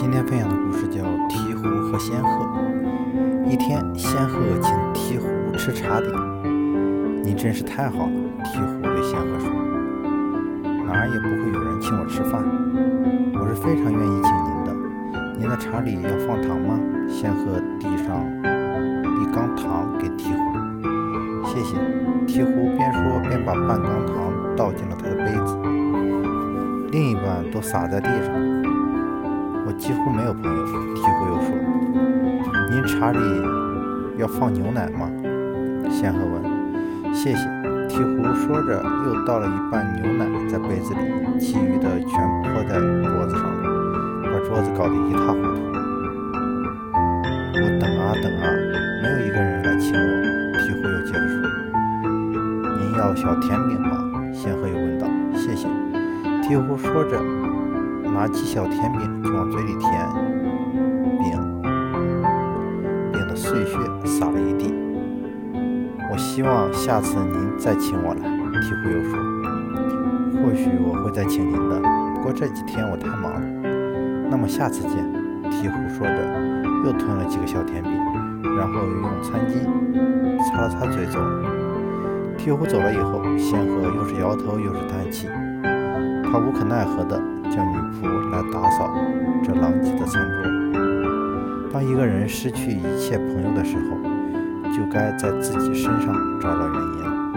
今天分享的故事叫《鹈鹕和仙鹤》。一天，仙鹤请鹈鹕吃茶点。你真是太好了，鹈鹕对仙鹤说：“哪儿也不会有人请我吃饭，我是非常愿意请您的。您的茶里要放糖吗？”仙鹤递上一缸糖给鹈鹕。谢谢。鹈鹕边说边把半缸糖倒进了他的杯子，另一半都洒在地上。我几乎没有朋友，鹈鹕又说：“您茶里要放牛奶吗？”仙鹤问。“谢谢。”鹈鹕说着，又倒了一半牛奶在杯子里，其余的全泼在桌子上了，把桌子搞得一塌糊涂。我等啊等啊，没有一个人来请我。鹈鹕又接着说：“您要小甜饼吗？”仙鹤又问道。“谢谢。”鹈鹕说着。拿起小甜饼就往嘴里填，饼饼的碎屑洒了一地。我希望下次您再请我来。鹈鹕又说：“或许我会再请您的，不过这几天我太忙了。”那么下次见。鹈鹕说着，又吞了几个小甜饼，然后用餐巾擦了擦嘴走了。鹈鹕走了以后，仙鹤又是摇头又是叹气，他无可奈何的。叫女仆来打扫这狼藉的餐桌。当一个人失去一切朋友的时候，就该在自己身上找找原因了。